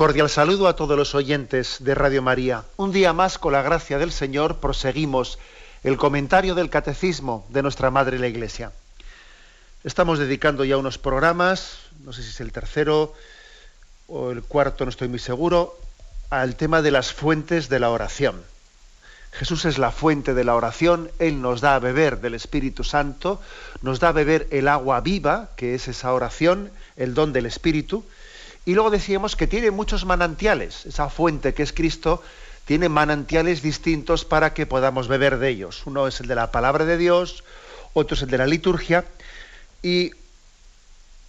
Cordial saludo a todos los oyentes de Radio María. Un día más, con la gracia del Señor, proseguimos el comentario del Catecismo de nuestra Madre la Iglesia. Estamos dedicando ya unos programas, no sé si es el tercero o el cuarto, no estoy muy seguro, al tema de las fuentes de la oración. Jesús es la fuente de la oración, Él nos da a beber del Espíritu Santo, nos da a beber el agua viva, que es esa oración, el don del Espíritu, y luego decíamos que tiene muchos manantiales. Esa fuente que es Cristo tiene manantiales distintos para que podamos beber de ellos. Uno es el de la palabra de Dios, otro es el de la liturgia. Y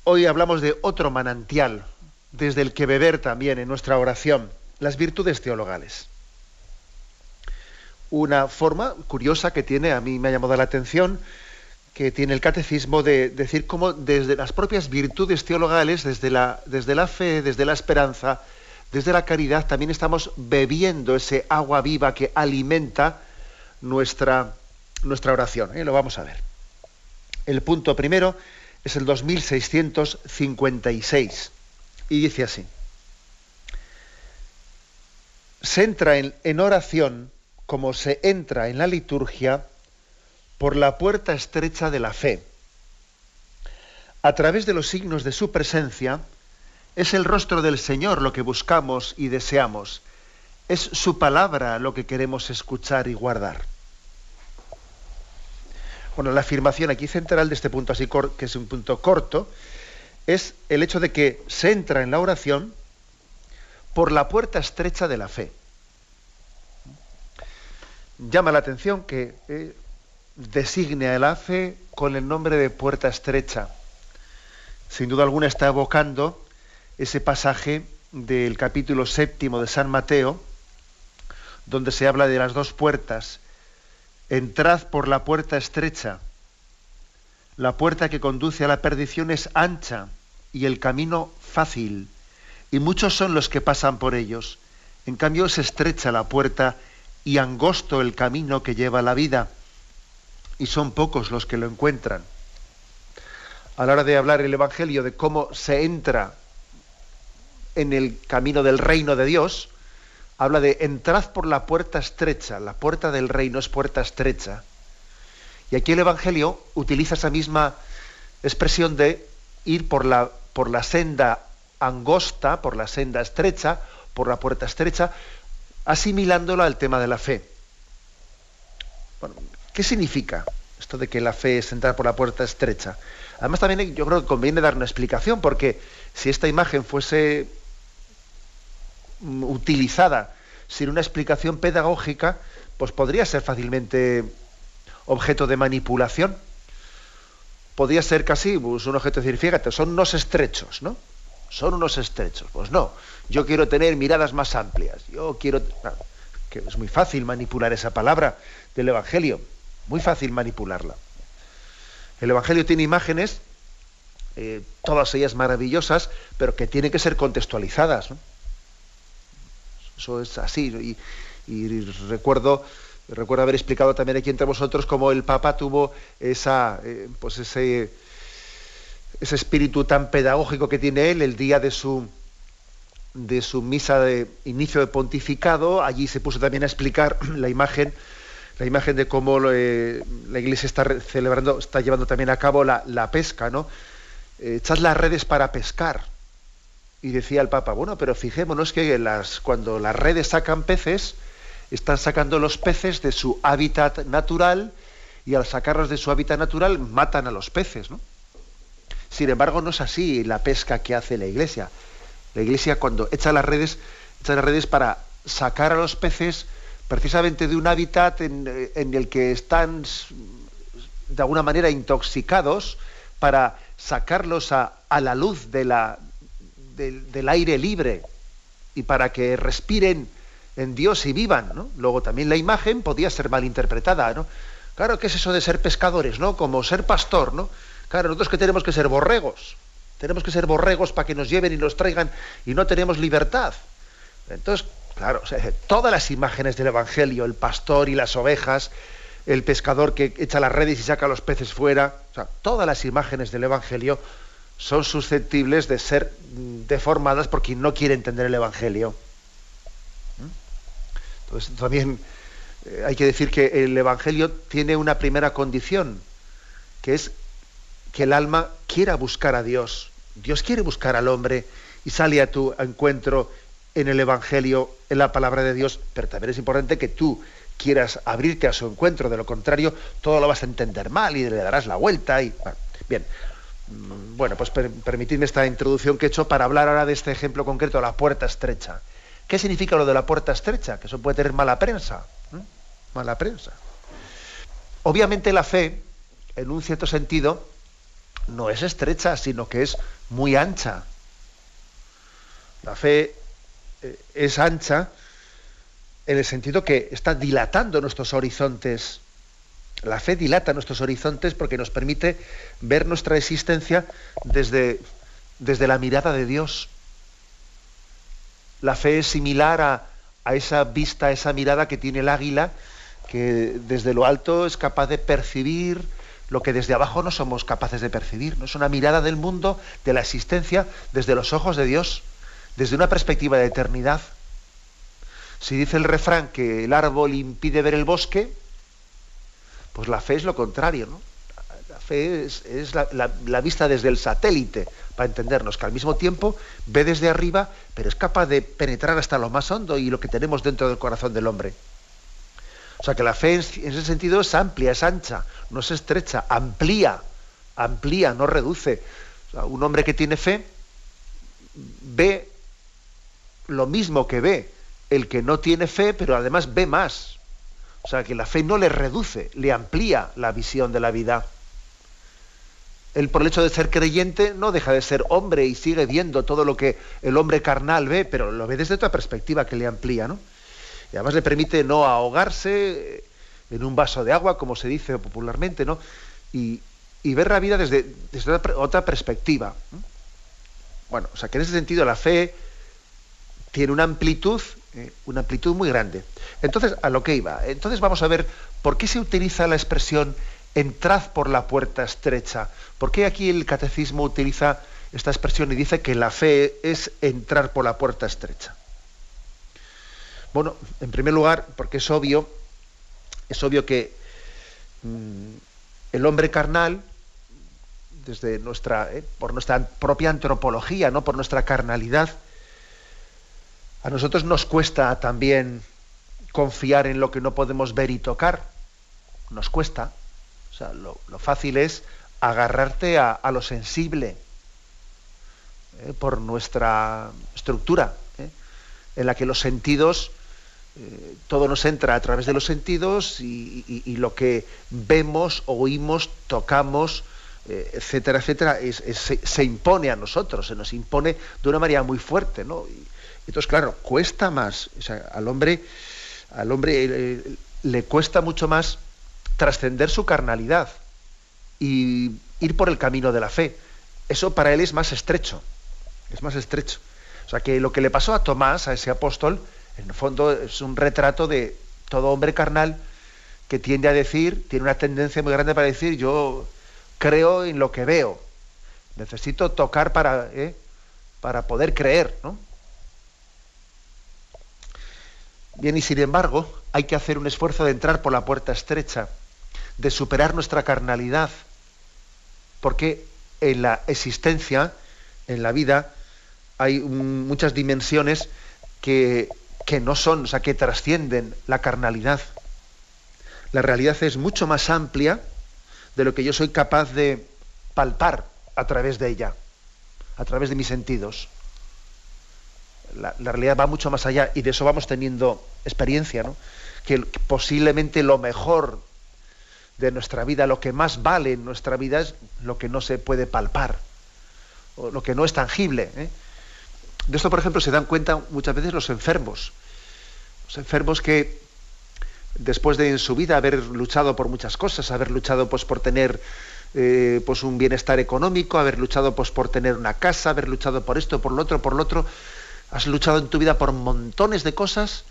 hoy hablamos de otro manantial, desde el que beber también en nuestra oración, las virtudes teologales. Una forma curiosa que tiene, a mí me ha llamado la atención, que tiene el catecismo de decir cómo desde las propias virtudes teologales, desde la, desde la fe, desde la esperanza, desde la caridad, también estamos bebiendo ese agua viva que alimenta nuestra, nuestra oración. ¿eh? Lo vamos a ver. El punto primero es el 2656 y dice así. Se entra en oración como se entra en la liturgia por la puerta estrecha de la fe. A través de los signos de su presencia, es el rostro del Señor lo que buscamos y deseamos. Es su palabra lo que queremos escuchar y guardar. Bueno, la afirmación aquí central de este punto, así que es un punto corto, es el hecho de que se entra en la oración por la puerta estrecha de la fe. Llama la atención que eh, designe a la fe con el nombre de puerta estrecha. Sin duda alguna está evocando ese pasaje del capítulo séptimo de San Mateo, donde se habla de las dos puertas. Entrad por la puerta estrecha. La puerta que conduce a la perdición es ancha y el camino fácil, y muchos son los que pasan por ellos. En cambio es estrecha la puerta y angosto el camino que lleva la vida y son pocos los que lo encuentran. A la hora de hablar el Evangelio de cómo se entra en el camino del reino de Dios, habla de entrad por la puerta estrecha, la puerta del reino es puerta estrecha. Y aquí el Evangelio utiliza esa misma expresión de ir por la, por la senda angosta, por la senda estrecha, por la puerta estrecha, asimilándola al tema de la fe. ¿Qué significa esto de que la fe es entrar por la puerta estrecha? Además también yo creo que conviene dar una explicación, porque si esta imagen fuese mm, utilizada sin una explicación pedagógica, pues podría ser fácilmente objeto de manipulación. Podría ser casi pues, un objeto de decir, fíjate, son unos estrechos, ¿no? Son unos estrechos. Pues no, yo quiero tener miradas más amplias. Yo quiero... que es muy fácil manipular esa palabra del Evangelio. Muy fácil manipularla. El Evangelio tiene imágenes, eh, todas ellas maravillosas, pero que tienen que ser contextualizadas. Eso es así. Y, recuerdo, recuerdo haber explicado también aquí entre vosotros cómo el Papa tuvo esa, eh, pues ese, ese espíritu tan pedagógico que tiene él el día de su de su misa de inicio de pontificado, allí se puso también a explicar la imagen la imagen de cómo eh, la Iglesia está celebrando, está llevando también a cabo la, pesca, ¿no? Eh, echad las redes para pescar. Y decía el Papa, bueno, pero fijémonos que las, cuando las redes sacan peces, están sacando los peces de su hábitat natural y al sacarlos de su hábitat natural matan a los peces, ¿no? Sin embargo, no es así la pesca que hace la Iglesia. La Iglesia cuando echa las redes, echa las redes para sacar a los peces precisamente de un hábitat en, el que están de alguna manera intoxicados para sacarlos a, la luz del aire libre, y para que respiren en Dios y vivan, ¿no? Luego también la imagen podía ser mal interpretada, ¿no? Claro, ¿qué es eso de ser pescadores, no? Como ser pastor, ¿no? Claro, nosotros que tenemos que ser borregos, tenemos que ser borregos para que nos lleven y nos traigan y no tenemos libertad. Entonces, claro, todas las imágenes del Evangelio, el pastor y las ovejas, el pescador que echa las redes y saca los peces fuera, todas las imágenes del Evangelio son susceptibles de ser mm, deformadas por quien no quiere entender el Evangelio. ¿Mm? Entonces, también eh, hay que decir que el Evangelio tiene una primera condición, que es que el alma quiera buscar a Dios. Dios quiere buscar al hombre y sale a tu encuentro en el Evangelio, en la palabra de Dios, pero también es importante que tú quieras abrirte a su encuentro, de lo contrario, todo lo vas a entender mal y le darás la vuelta. Y... Bien, Mm, bueno, pues permitidme esta introducción que he hecho para hablar ahora de este ejemplo concreto, la puerta estrecha. ¿Qué significa lo de la puerta estrecha? Que eso puede tener mala prensa. Mala prensa. Obviamente la fe, en un cierto sentido, no es estrecha, sino que es muy ancha. La fe eh, es ancha en el sentido que está dilatando nuestros horizontes la fe dilata nuestros horizontes porque nos permite ver nuestra existencia desde, desde la mirada de Dios. La fe es similar a, a esa vista, a esa mirada que tiene el águila, que desde lo alto es capaz de percibir lo que desde abajo no somos capaces de percibir. ¿no? Es una mirada del mundo, de la existencia, desde los ojos de Dios, desde una perspectiva de eternidad. Si dice el refrán que el árbol impide ver el bosque, pues la fe es lo contrario, ¿no? La fe es, la, vista desde el satélite, para entendernos, que al mismo tiempo ve desde arriba, pero es capaz de penetrar hasta lo más hondo y lo que tenemos dentro del corazón del hombre. O sea que la fe en, ese sentido es amplia, es ancha, no es estrecha, amplía, amplía, no reduce. un hombre que tiene fe ve lo mismo que ve el que no tiene fe, pero además ve más. O sea, que la fe no le reduce, le amplía la visión de la vida. Él por el hecho de ser creyente no deja de ser hombre y sigue viendo todo lo que el hombre carnal ve, pero lo ve desde otra perspectiva que le amplía, ¿no? Y además le permite no ahogarse en un vaso de agua, como se dice popularmente, ¿no? Y, ver la vida desde, desde otra perspectiva. Bueno, o sea que en ese sentido la fe tiene una amplitud eh, una amplitud muy grande. Entonces, a lo que iba. Entonces vamos a ver por qué se utiliza la expresión entrad por la puerta estrecha. ¿Por qué aquí el catecismo utiliza esta expresión y dice que la fe es entrar por la puerta estrecha? Bueno, en primer lugar, porque es obvio, es obvio que mm, el hombre carnal, desde nuestra, eh, por nuestra propia antropología, no por nuestra carnalidad, a nosotros nos cuesta también confiar en lo que no podemos ver y tocar. Nos cuesta. O sea, lo, fácil es agarrarte a, lo sensible ¿eh? por nuestra estructura, ¿eh? en la que los sentidos, eh, todo nos entra a través de los sentidos y, lo que vemos, oímos, tocamos, etcétera, etcétera, se, impone a nosotros, se nos impone de una manera muy fuerte, ¿no? Entonces, claro, cuesta más. al hombre, al hombre eh, le cuesta mucho más trascender su carnalidad y ir por el camino de la fe. Eso para él es más estrecho. Es más estrecho. O sea que lo que le pasó a Tomás, a ese apóstol, en el fondo es un retrato de todo hombre carnal que tiende a decir, tiene una tendencia muy grande para decir, yo creo en lo que veo. Necesito tocar para, ¿eh? para poder creer, ¿no? Bien, y sin embargo, hay que hacer un esfuerzo de entrar por la puerta estrecha, de superar nuestra carnalidad, porque en la existencia, en la vida, hay muchas dimensiones que, que no son, o sea, que trascienden la carnalidad. La realidad es mucho más amplia de lo que yo soy capaz de palpar a través de ella, a través de mis sentidos la, realidad va mucho más allá y de eso vamos teniendo experiencia, ¿no? que posiblemente lo mejor de nuestra vida, lo que más vale en nuestra vida es lo que no se puede palpar, o lo que no es tangible. ¿eh? de esto, por ejemplo, se dan cuenta muchas veces los enfermos. Los enfermos que después de en su vida haber luchado por muchas cosas, haber luchado pues, por tener eh, pues, un bienestar económico, haber luchado pues, por tener una casa, haber luchado por esto, por lo otro, por lo otro, has luchado en tu vida por montones de cosas,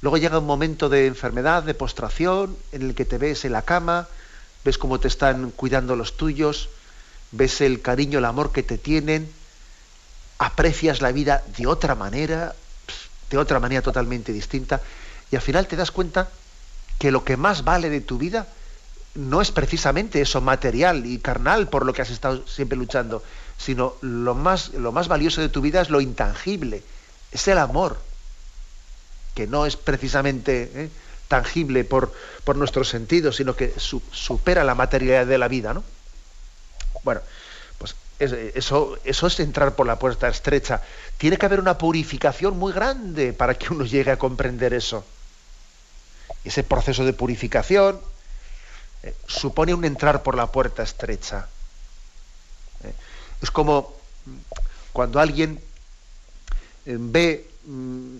luego llega un momento de enfermedad, de postración, en el que te ves en la cama, ves cómo te están cuidando los tuyos, ves el cariño, el amor que te tienen, aprecias la vida de otra manera, de otra manera totalmente distinta, y al final te das cuenta que lo que más vale de tu vida no es precisamente eso material y carnal por lo que has estado siempre luchando, sino lo más, lo más valioso de tu vida es lo intangible, es el amor, que no es precisamente ¿eh? tangible por, por nuestros sentidos, sino que supera la materialidad de la vida. ¿no? Bueno, pues eso, eso es entrar por la puerta estrecha. Tiene que haber una purificación muy grande para que uno llegue a comprender eso. Ese proceso de purificación eh, supone un entrar por la puerta estrecha. Eh, es como cuando alguien ve mm,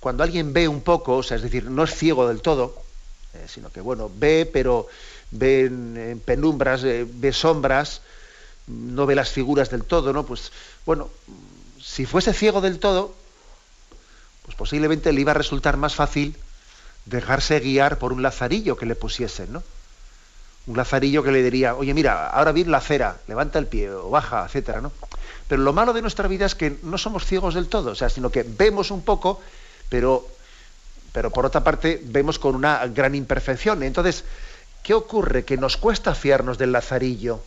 cuando alguien ve un poco, o sea, es decir, no es ciego del todo, sino que bueno, ve, pero ve en, penumbras, ve sombras, no ve las figuras del todo, ¿no? Pues bueno, si fuese ciego del todo, pues posiblemente le iba a resultar más fácil dejarse guiar por un lazarillo que le pusiesen, ¿no? Un lazarillo que le diría, oye, mira, ahora viene la acera, levanta el pie o baja, etcétera, ¿no? Pero lo malo de nuestra vida es que no somos ciegos del todo, o sea, sino que vemos un poco, pero, pero por otra parte vemos con una gran imperfección. Entonces, ¿qué ocurre? Que nos cuesta fiarnos del lazarillo.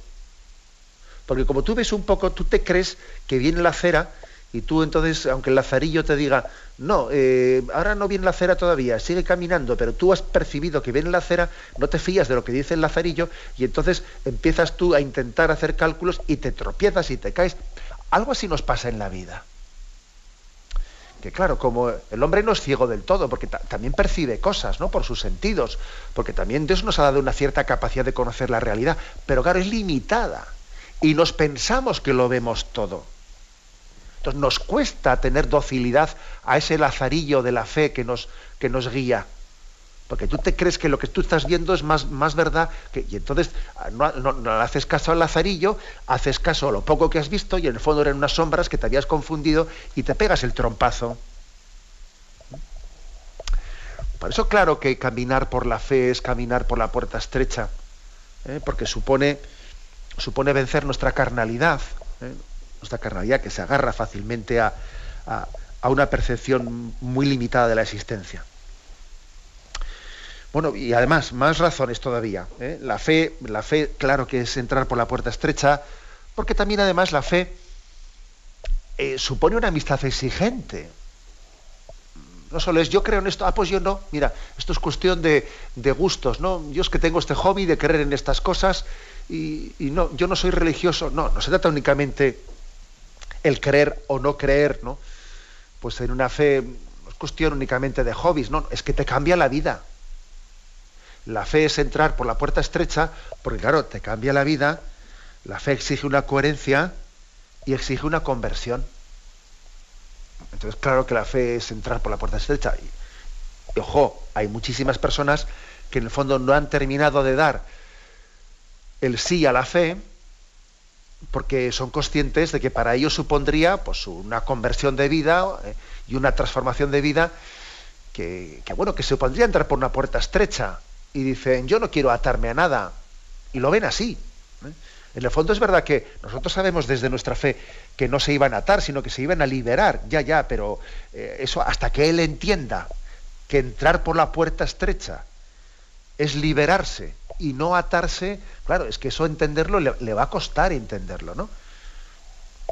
Porque como tú ves un poco, tú te crees que viene la acera y tú entonces, aunque el lazarillo te diga, no, eh, ahora no viene la acera todavía, sigue caminando, pero tú has percibido que viene la acera, no te fías de lo que dice el lazarillo y entonces empiezas tú a intentar hacer cálculos y te tropiezas y te caes. Algo así nos pasa en la vida. Que claro, como el hombre no es ciego del todo, porque también percibe cosas, ¿no? Por sus sentidos, porque también Dios nos ha dado una cierta capacidad de conocer la realidad, pero claro, es limitada. Y nos pensamos que lo vemos todo. Entonces nos cuesta tener docilidad a ese lazarillo de la fe que nos, que nos guía. Porque tú te crees que lo que tú estás viendo es más, más verdad, que, y entonces ah, no, no, haces caso al lazarillo, haces caso a lo poco que has visto y en el fondo eran unas sombras que te habías confundido y te pegas el trompazo. Por eso claro que caminar por la fe es caminar por la puerta estrecha, ¿eh? porque supone, supone vencer nuestra carnalidad. ¿eh? nuestra carnalidad, que se agarra fácilmente a, una percepción muy limitada de la existencia. Bueno, y además, más razones todavía. ¿eh? La fe, la fe, claro que es entrar por la puerta estrecha, porque también además la fe eh, supone una amistad exigente. No solo es yo creo en esto, ah, pues yo no. Mira, esto es cuestión de, de gustos, ¿no? Yo es que tengo este hobby de creer en estas cosas y, y, no, yo no soy religioso. No, no se trata únicamente el creer o no creer, ¿no? Pues en una fe no es cuestión únicamente de hobbies, no, es que te cambia la vida. La fe es entrar por la puerta estrecha, porque claro, te cambia la vida, la fe exige una coherencia y exige una conversión. Entonces, claro que la fe es entrar por la puerta estrecha. Y, ojo, hay muchísimas personas que en el fondo no han terminado de dar el sí a la fe, porque son conscientes de que para ellos supondría pues, una conversión de vida eh, y una transformación de vida que, bueno, que supondría entrar por una puerta estrecha y dicen, yo no quiero atarme a nada. Y lo ven así. ¿eh? En el fondo es verdad que nosotros sabemos desde nuestra fe que no se iban a atar, sino que se iban a liberar, ya, ya, pero eh, eso hasta que él entienda que entrar por la puerta estrecha es liberarse y no atarse, claro, es que eso entenderlo le, va a costar entenderlo, ¿no?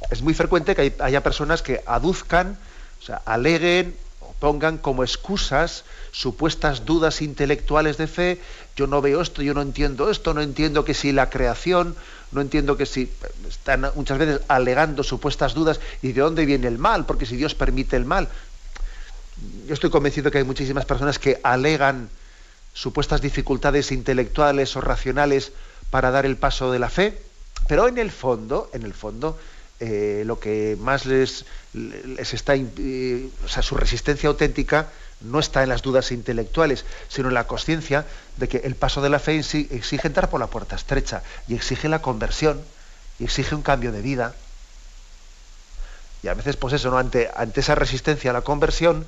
Es muy frecuente que haya personas que aduzcan, o sea, aleguen pongan como excusas supuestas dudas intelectuales de fe, yo no veo esto, yo no entiendo esto, no entiendo que si la creación, no entiendo que si están muchas veces alegando supuestas dudas y de dónde viene el mal, porque si Dios permite el mal. Yo estoy convencido que hay muchísimas personas que alegan supuestas dificultades intelectuales o racionales para dar el paso de la fe, pero en el fondo, en el fondo, eh, lo que más les, les está, eh, o sea, su resistencia auténtica no está en las dudas intelectuales, sino en la conciencia de que el paso de la fe exige entrar por la puerta estrecha y exige la conversión y exige un cambio de vida. Y a veces, pues eso, ¿no? ante, ante esa resistencia a la conversión,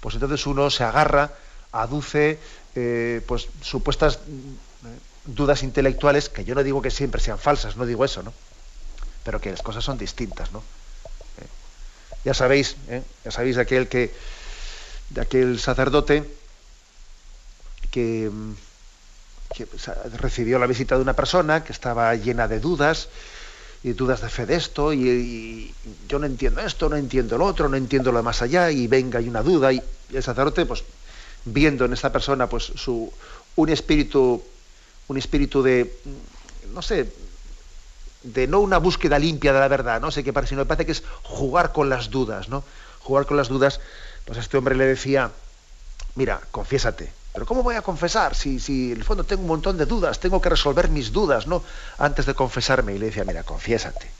pues entonces uno se agarra, aduce eh, pues supuestas eh, dudas intelectuales, que yo no digo que siempre sean falsas, no digo eso, ¿no? Pero que las cosas son distintas, ¿no? Eh, ya sabéis, ya sabéis de aquel que aquel sacerdote que, mm, recibió la visita de una persona que estaba llena de dudas y dudas de fe de esto y, yo no entiendo esto, no entiendo lo otro, no entiendo lo más allá y venga hay una duda y, el sacerdote pues viendo en esta persona pues su un espíritu un espíritu de mm, no sé de no una búsqueda limpia de la verdad, no sé qué parece, sino me parece que es jugar con las dudas, ¿no? Jugar con las dudas pues a este hombre le decía, mira, confiésate. Pero ¿cómo voy a confesar? Si, si en el fondo tengo un montón de dudas, tengo que resolver mis dudas, ¿no? Antes de confesarme. Y le decía, mira, confiésate.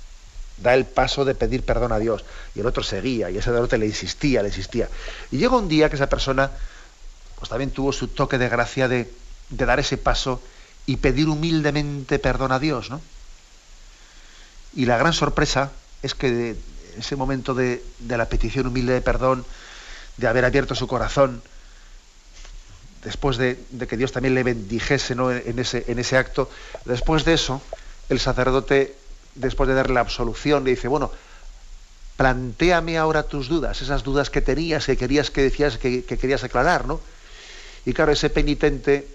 Da el paso de pedir perdón a Dios. Y el otro seguía, y ese otro le insistía, le insistía. Y llega un día que esa persona, pues también tuvo su toque de gracia de, de dar ese paso y pedir humildemente perdón a Dios, ¿no? Y la gran sorpresa es que en ese momento de, de la petición humilde de perdón, de haber abierto su corazón, después de, que Dios también le bendijese en, ese, en ese acto, después de eso, el sacerdote, después de darle la absolución, le dice, bueno, plantéame ahora tus dudas, esas dudas que tenías, que querías que decías que, querías aclarar, ¿no? Y claro, ese penitente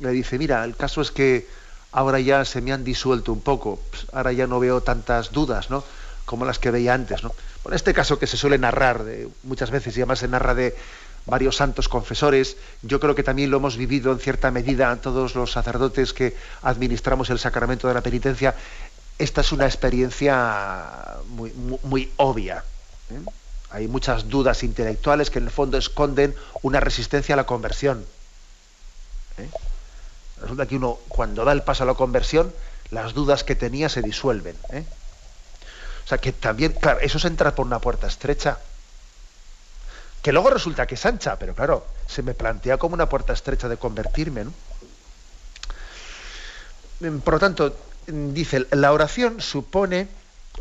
le dice, mira, el caso es que ahora ya se me han disuelto un poco, pues ahora ya no veo tantas dudas, ¿no? Como las que veía antes, ¿no? En este caso que se suele narrar de, muchas veces y además se narra de varios santos confesores, yo creo que también lo hemos vivido en cierta medida todos los sacerdotes que administramos el sacramento de la penitencia. Esta es una experiencia muy, muy, obvia. ¿eh? Hay muchas dudas intelectuales que en el fondo esconden una resistencia a la conversión. ¿eh? Resulta que uno, cuando da el paso a la conversión, las dudas que tenía se disuelven. ¿eh? O sea, que también, claro, eso es entrar por una puerta estrecha. Que luego resulta que es ancha, pero claro, se me plantea como una puerta estrecha de convertirme, ¿no? Mm, por lo tanto, mm, dice, la oración supone,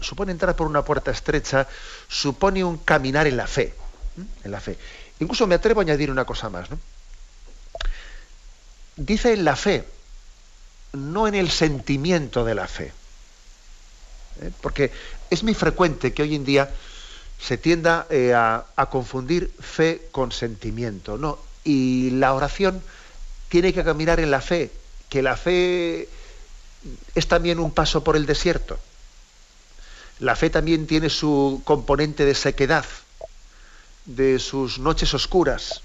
supone entrar por una puerta estrecha, supone un caminar en la fe. En la fe. Incluso me atrevo a añadir una cosa más, ¿no? Dice en la fe, no en el sentimiento de la fe. ¿eh? Porque es muy frecuente que hoy en día se tienda eh, a, confundir fe con sentimiento. ¿no? Y la oración tiene que caminar en la fe, que la fe es también un paso por el desierto. La fe también tiene su componente de sequedad, de sus noches oscuras.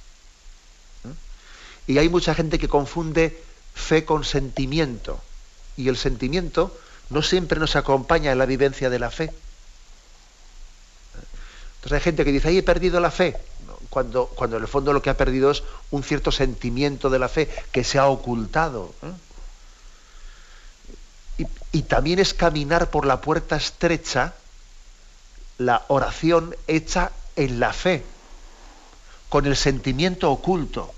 Y hay mucha gente que confunde fe con sentimiento. Y el sentimiento no siempre nos acompaña en la vivencia de la fe. Entonces hay gente que dice, ahí he perdido la fe, cuando, cuando en el fondo lo que ha perdido es un cierto sentimiento de la fe que se ha ocultado. ¿eh? Y, y también es caminar por la puerta estrecha, la oración hecha en la fe, con el sentimiento oculto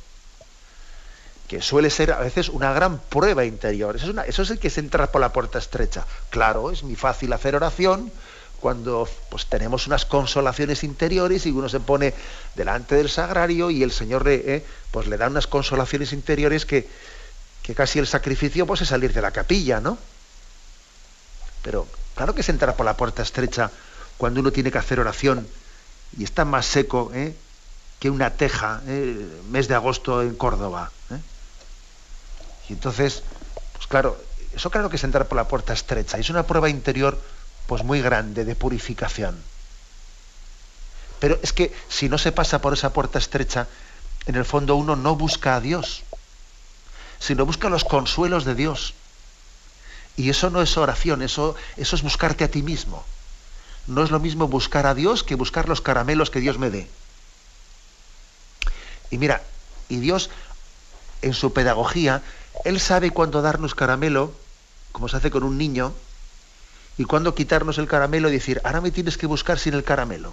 que suele ser a veces una gran prueba interior. Eso es, eso es el que se entra por la puerta estrecha. Claro, es muy fácil hacer oración cuando pues, tenemos unas consolaciones interiores y uno se pone delante del sagrario y el Señor le, eh, pues, le da unas consolaciones interiores que, que casi el sacrificio pues, es salir de la capilla, ¿no? Pero claro que se entra por la puerta estrecha cuando uno tiene que hacer oración y está más seco ¿eh? que una teja, ¿eh? mes de agosto en Córdoba. Entonces, pues claro, eso claro que es entrar por la puerta estrecha. Es una prueba interior pues muy grande de purificación. Pero es que si no se pasa por esa puerta estrecha, en el fondo uno no busca a Dios, sino busca los consuelos de Dios. Y eso no es oración, eso, eso es buscarte a ti mismo. No es lo mismo buscar a Dios que buscar los caramelos que Dios me dé. Y mira, y Dios en su pedagogía él sabe cuándo darnos caramelo, como se hace con un niño, y cuándo quitarnos el caramelo y decir, ahora me tienes que buscar sin el caramelo.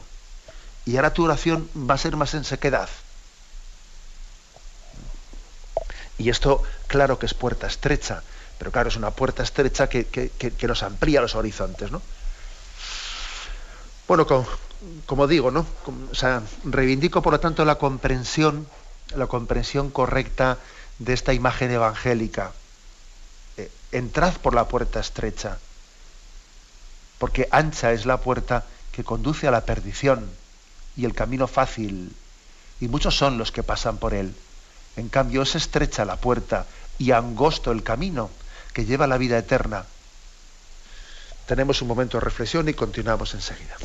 Y ahora tu oración va a ser más en sequedad. Y esto, claro que es puerta estrecha, pero claro, es una puerta estrecha que, nos amplía los horizontes, ¿no? Bueno, como, digo, ¿no? reivindico, por lo tanto, la comprensión, la comprensión correcta de esta imagen evangélica. Eh, entrad por la puerta estrecha, porque ancha es la puerta que conduce a la perdición y el camino fácil, y muchos son los que pasan por él. En cambio, es estrecha la puerta y angosto el camino que lleva a la vida eterna. Tenemos un momento de reflexión y continuamos enseguida.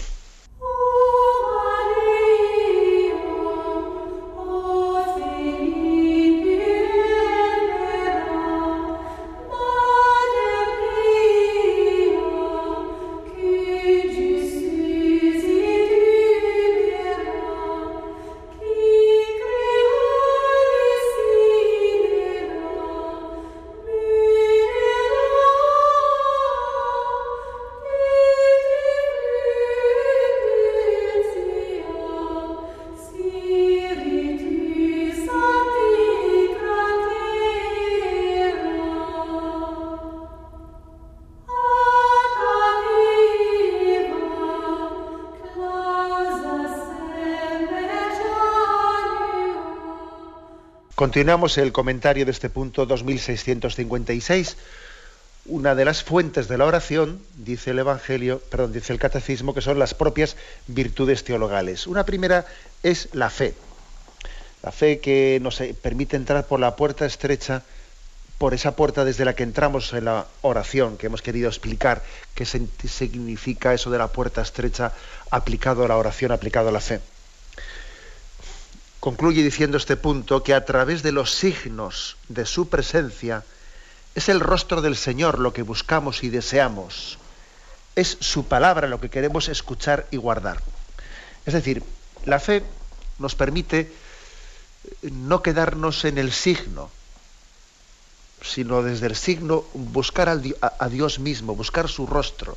Continuamos el comentario de este punto 2656. Una de las fuentes de la oración, dice el Evangelio, perdón, dice el Catecismo, que son las propias virtudes teologales. Una primera es la fe. La fe que nos permite entrar por la puerta estrecha, por esa puerta desde la que entramos en la oración, que hemos querido explicar qué significa eso de la puerta estrecha aplicado a la oración, aplicado a la fe concluye diciendo este punto que a través de los signos de su presencia es el rostro del Señor lo que buscamos y deseamos. Es su palabra lo que queremos escuchar y guardar. Es decir, la fe nos permite no quedarnos en el signo, sino desde el signo buscar a Dios mismo, buscar su rostro,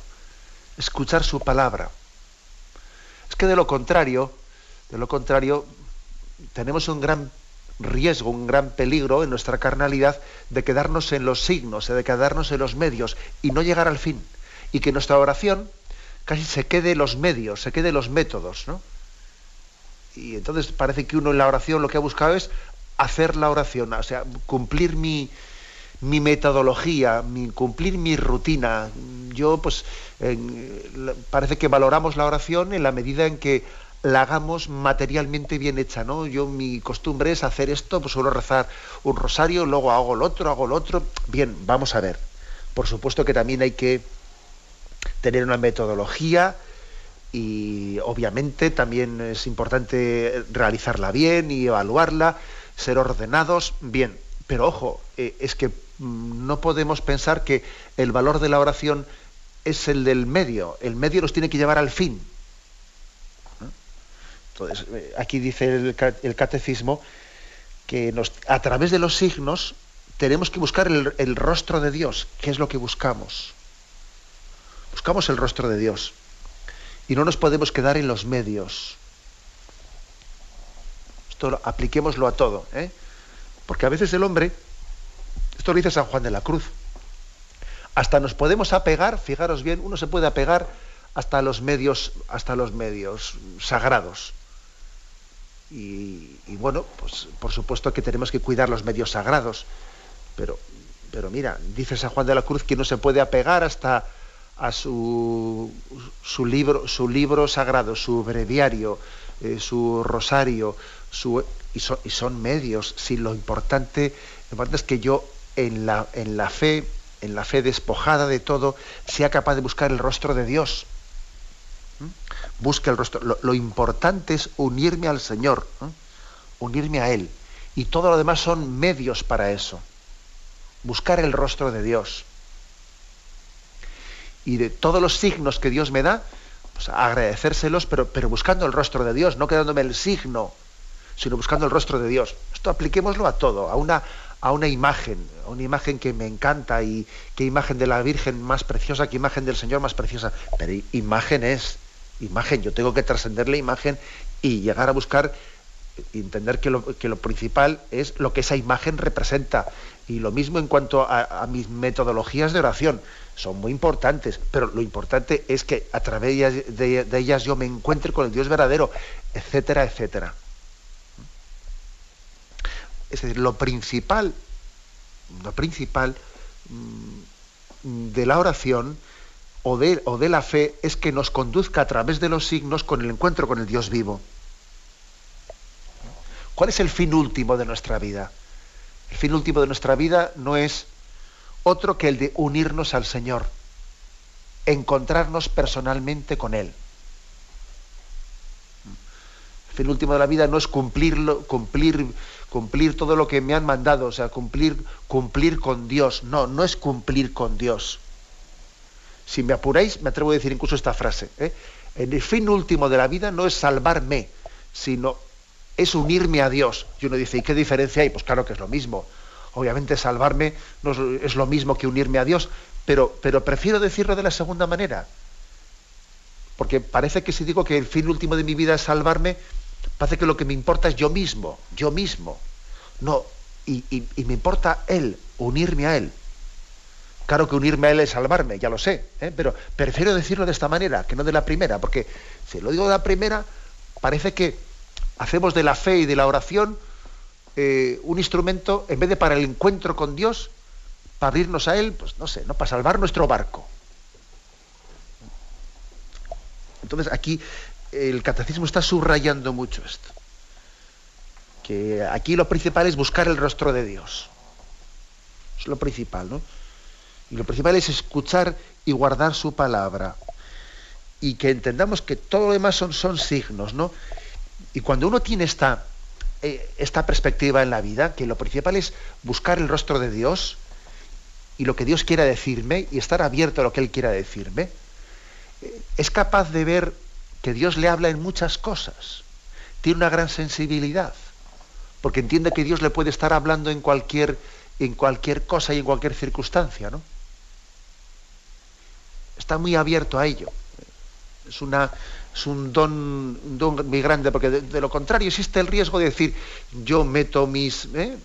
escuchar su palabra. Es que de lo contrario, de lo contrario, tenemos un gran riesgo, un gran peligro en nuestra carnalidad de quedarnos en los signos, de quedarnos en los medios y no llegar al fin. Y que nuestra oración casi se quede los medios, se quede los métodos, ¿no? Y entonces parece que uno en la oración lo que ha buscado es hacer la oración, o sea, cumplir mi, mi metodología, cumplir mi rutina. Yo, pues, parece que valoramos la oración en la medida en que la hagamos materialmente bien hecha, ¿no? Yo mi costumbre es hacer esto, pues suelo rezar un rosario, luego hago lo otro, hago lo otro. Bien, vamos a ver. Por supuesto que también hay que tener una metodología y obviamente también es importante realizarla bien y evaluarla, ser ordenados, bien. Pero ojo, eh, es que mm, no podemos pensar que el valor de la oración es el del medio. El medio nos tiene que llevar al fin. Entonces, eh, aquí dice el, catecismo que a través de los signos tenemos que buscar el, rostro de Dios. ¿Qué es lo que buscamos? Buscamos el rostro de Dios. Y no nos podemos quedar en los medios. Esto apliquémoslo a todo. ¿eh? Porque a veces el hombre, esto lo dice San Juan de la Cruz, hasta nos podemos apegar, fijaros bien, uno se puede apegar hasta los medios, hasta los medios sagrados. Y, bueno, pues por supuesto que tenemos que cuidar los medios sagrados. Pero, pero mira, dice San Juan de la Cruz que no se puede apegar hasta a su, su, libro, su libro sagrado, su breviario, eh, su rosario, su, y, son, medios. Si lo importante, lo importante es que yo en la, en la fe, en la fe despojada de todo, sea capaz de buscar el rostro de Dios busque el rostro. Lo, importante es unirme al Señor, unirme a Él. Y todo lo demás son medios para eso. Buscar el rostro de Dios. Y de todos los signos que Dios me da, pues agradecérselos, pero, pero buscando el rostro de Dios, no quedándome el signo, sino buscando el rostro de Dios. Esto apliquémoslo a todo, a una, a una imagen, a una imagen que me encanta y qué imagen de la Virgen más preciosa, qué imagen del Señor más preciosa. Pero imagen es, imagen, yo tengo que trascender la imagen y llegar a buscar, entender que lo, que lo principal es lo que esa imagen representa. Y lo mismo en cuanto a, mis metodologías de oración, son muy importantes, pero lo importante es que a través de ellas yo me encuentre con el Dios verdadero, etcétera, etcétera. Es decir, lo principal, lo principal mm, de la oración o de, o de la fe es que nos conduzca a través de los signos con el encuentro con el Dios vivo. ¿Cuál es el fin último de nuestra vida? El fin último de nuestra vida no es otro que el de unirnos al Señor, encontrarnos personalmente con Él. El fin último de la vida no es cumplirlo, cumplir cumplir todo lo que me han mandado, o sea, cumplir, cumplir con Dios. No, no es cumplir con Dios. Si me apuráis, me atrevo a decir incluso esta frase. ¿eh? El fin último de la vida no es salvarme, sino es unirme a Dios. Y uno dice, ¿y qué diferencia hay? Pues claro que es lo mismo. Obviamente salvarme no es, lo mismo que unirme a Dios, pero, pero prefiero decirlo de la segunda manera. Porque parece que si digo que el fin último de mi vida es salvarme, Parece que lo que me importa es yo mismo, yo mismo. No, y, me importa Él, unirme a Él. Claro que unirme a Él es salvarme, ya lo sé, ¿eh? pero prefiero decirlo de esta manera, que no de la primera, porque si lo digo de la primera, parece que hacemos de la fe y de la oración eh, un instrumento, en vez de para el encuentro con Dios, para abrirnos a Él, pues no sé, ¿no? para salvar nuestro barco. Entonces aquí el catecismo está subrayando mucho esto. Que aquí lo principal es buscar el rostro de Dios. Es lo principal, ¿no? Y lo principal es escuchar y guardar su palabra. Y que entendamos que todo lo demás son, son signos, ¿no? Y cuando uno tiene esta, eh, esta perspectiva en la vida, que lo principal es buscar el rostro de Dios y lo que Dios quiera decirme y estar abierto a lo que Él quiera decirme, eh, es capaz de ver que Dios le habla en muchas cosas. Tiene una gran sensibilidad, porque entiende que Dios le puede estar hablando en cualquier, en cualquier cosa y en cualquier circunstancia, ¿no? Está muy abierto a ello. Es, una, es un, don, don muy grande, porque de, lo contrario existe el riesgo de decir, yo meto mis, ¿eh?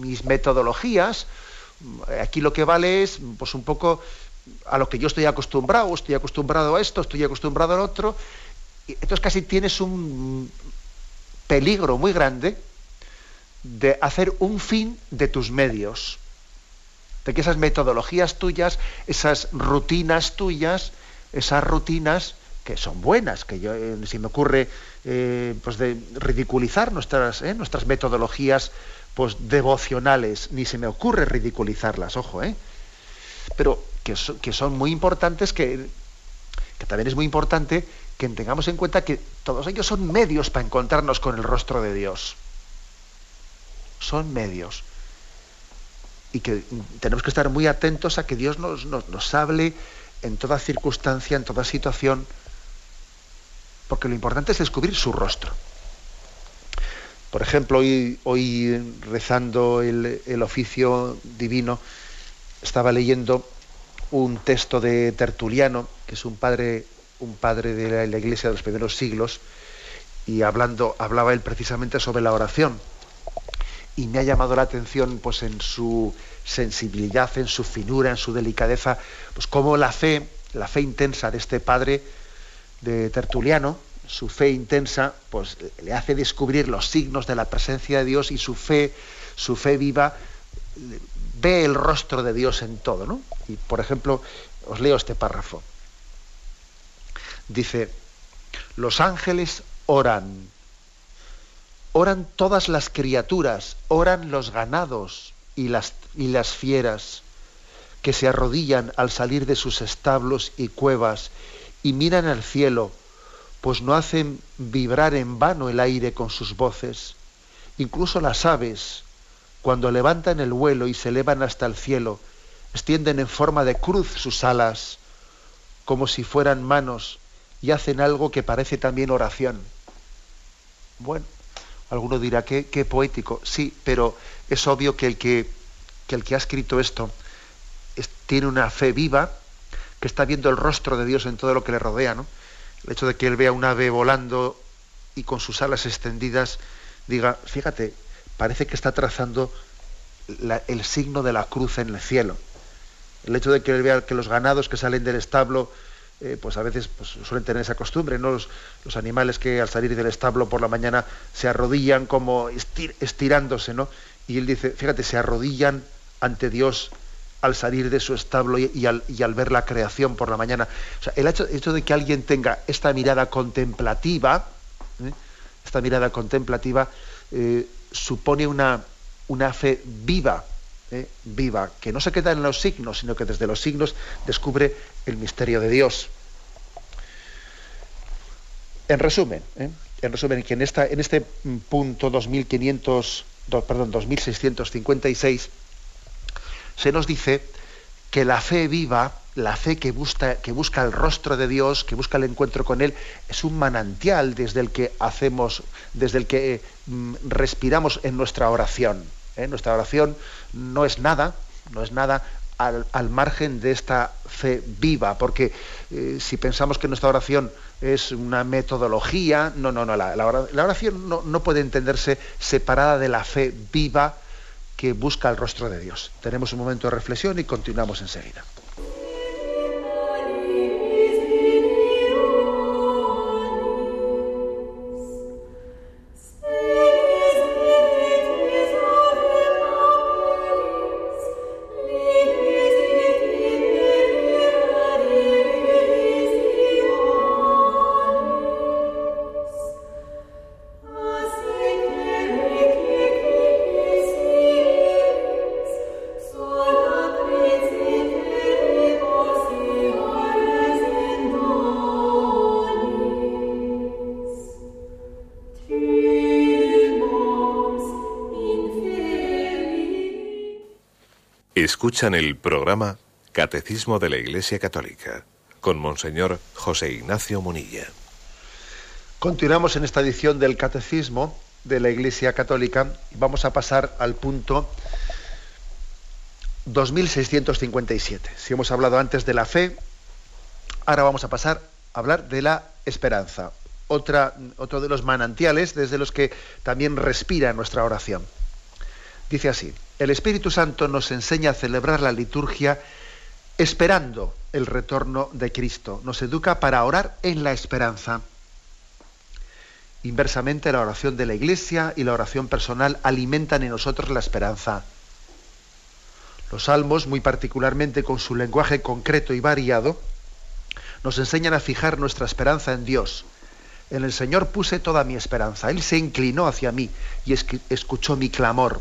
mis metodologías, aquí lo que vale es pues un poco a lo que yo estoy acostumbrado, estoy acostumbrado a esto, estoy acostumbrado al otro, entonces casi tienes un peligro muy grande de hacer un fin de tus medios, de que esas metodologías tuyas, esas rutinas tuyas, esas rutinas que son buenas, que yo, eh, si me ocurre eh, pues de ridiculizar nuestras, eh, nuestras metodologías pues devocionales, ni se me ocurre ridiculizarlas, ojo, ¿eh? pero que, que son muy importantes, que, que también es muy importante que tengamos en cuenta que todos ellos son medios para encontrarnos con el rostro de Dios. Son medios. Y que tenemos que estar muy atentos a que Dios nos, nos, hable en toda circunstancia, en toda situación, porque lo importante es descubrir su rostro. Por ejemplo, hoy, hoy rezando el, el, oficio divino, estaba leyendo un texto de Tertuliano, que es un padre un padre de la, iglesia de los primeros siglos, y hablando, hablaba él precisamente sobre la oración. Y me ha llamado la atención, pues, en su sensibilidad, en su finura, en su delicadeza, pues cómo la fe, la fe intensa de este padre de Tertuliano, su fe intensa, pues le hace descubrir los signos de la presencia de Dios y su fe, su fe viva, ve el rostro de Dios en todo, ¿no? Y por ejemplo, os leo este párrafo dice, los ángeles oran, oran todas las criaturas, oran los ganados y las, y las fieras, que se arrodillan al salir de sus establos y cuevas y miran al cielo, pues no hacen vibrar en vano el aire con sus voces. Incluso las aves, cuando levantan el vuelo y se elevan hasta el cielo, extienden en forma de cruz sus alas, como si fueran manos y hacen algo que parece también oración. Bueno, alguno dirá que qué poético, sí, pero es obvio que el que que el que ha escrito esto tiene una fe viva, que está viendo el rostro de Dios en todo lo que le rodea, ¿no? El hecho de que él vea un ave volando y con sus alas extendidas diga, fíjate, parece que está trazando el signo de la cruz en el cielo. El hecho de que él vea que los ganados que salen del establo, eh, pues a veces pues, suelen tener esa costumbre, ¿no? Los, animales que al salir del establo por la mañana se arrodillan como estirándose, ¿no? Y él dice, fíjate, se arrodillan ante Dios al salir de su establo y, al, ver la creación por la mañana. El hecho, de que alguien tenga esta mirada contemplativa, ¿eh? esta mirada contemplativa, eh, supone una, una fe viva, ¿eh? viva, que no se queda en los signos, sino que desde los signos descubre el misterio de Dios. En resumen, en resumen, que en, esta, en este punto 2500, perdón, 2656, se nos dice que la fe viva, la fe que busca, que busca el rostro de Dios, que busca el encuentro con Él, es un manantial desde el que hacemos, desde el que mm, respiramos en nuestra oración. ¿Eh? Nuestra oración no es nada, no es nada al, margen de esta fe viva, porque eh, si pensamos que nuestra oración es una metodología, no, no, no, la, la oración no, no puede entenderse separada de la fe viva que busca el rostro de Dios. Tenemos un momento de reflexión y continuamos enseguida. Escuchan el programa Catecismo de la Iglesia Católica con Monseñor José Ignacio Munilla. Continuamos en esta edición del Catecismo de la Iglesia Católica y vamos a pasar al punto 2657. Si hemos hablado antes de la fe, ahora vamos a pasar a hablar de la esperanza, otra, otro de los manantiales desde los que también respira nuestra oración. Dice así, el Espíritu Santo nos enseña a celebrar la liturgia esperando el retorno de Cristo. Nos educa para orar en la esperanza. Inversamente, la oración de la Iglesia y la oración personal alimentan en nosotros la esperanza. Los salmos, muy particularmente con su lenguaje concreto y variado, nos enseñan a fijar nuestra esperanza en Dios. En el Señor puse toda mi esperanza. Él se inclinó hacia mí y escuchó mi clamor.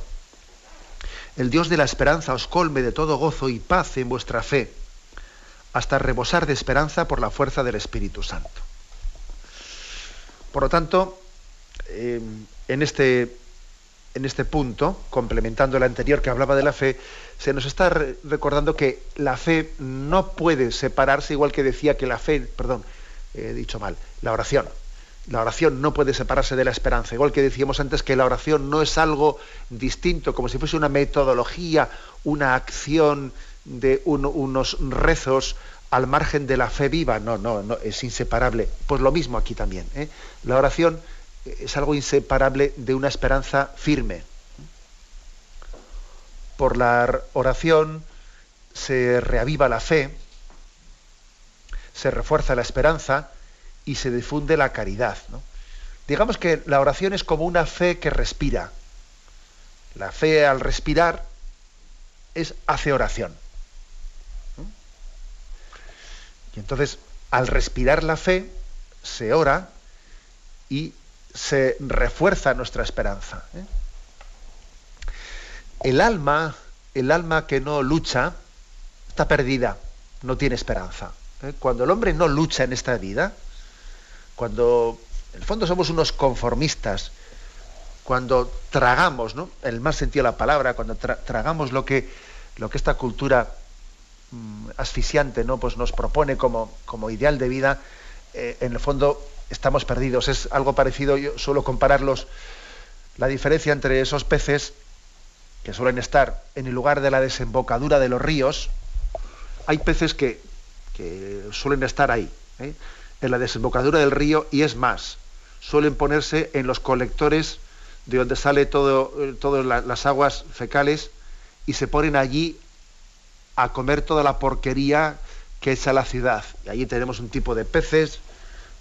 El Dios de la esperanza os colme de todo gozo y paz en vuestra fe, hasta rebosar de esperanza por la fuerza del Espíritu Santo. Por lo tanto, eh, en, este, en este punto, complementando el anterior que hablaba de la fe, se nos está recordando que la fe no puede separarse, igual que decía que la fe, perdón, he dicho mal, la oración, la oración no puede separarse de la esperanza, igual que decíamos antes que la oración no es algo distinto, como si fuese una metodología, una acción de unos rezos al margen de la fe viva, no, no, no, es inseparable. Pues lo mismo aquí también. ¿eh? La oración es algo inseparable de una esperanza firme. Por la oración se reaviva la fe, se refuerza la esperanza, y se difunde la caridad. Digamos que la oración es como una fe que respira. La fe al respirar es hace oración. Y entonces, al respirar la fe, se ora y se refuerza nuestra esperanza. ¿eh? El alma, el alma que no lucha, está perdida, no tiene esperanza. ¿eh? Cuando el hombre no lucha en esta vida, cuando en el fondo somos unos conformistas, cuando tragamos, ¿no? En el más sentido de la palabra, cuando tragamos lo que, lo que esta cultura mm, asfixiante ¿no? pues nos propone como, como ideal de vida, eh, en el fondo estamos perdidos. Es algo parecido, yo suelo compararlos, la diferencia entre esos peces que suelen estar en el lugar de la desembocadura de los ríos, hay peces que, suelen estar ahí, ¿eh? En la desembocadura del río, y es más, suelen ponerse en los colectores de donde sale todo, eh, todas las aguas fecales y se ponen allí a comer toda la porquería que echa la ciudad. Y allí tenemos un tipo de peces,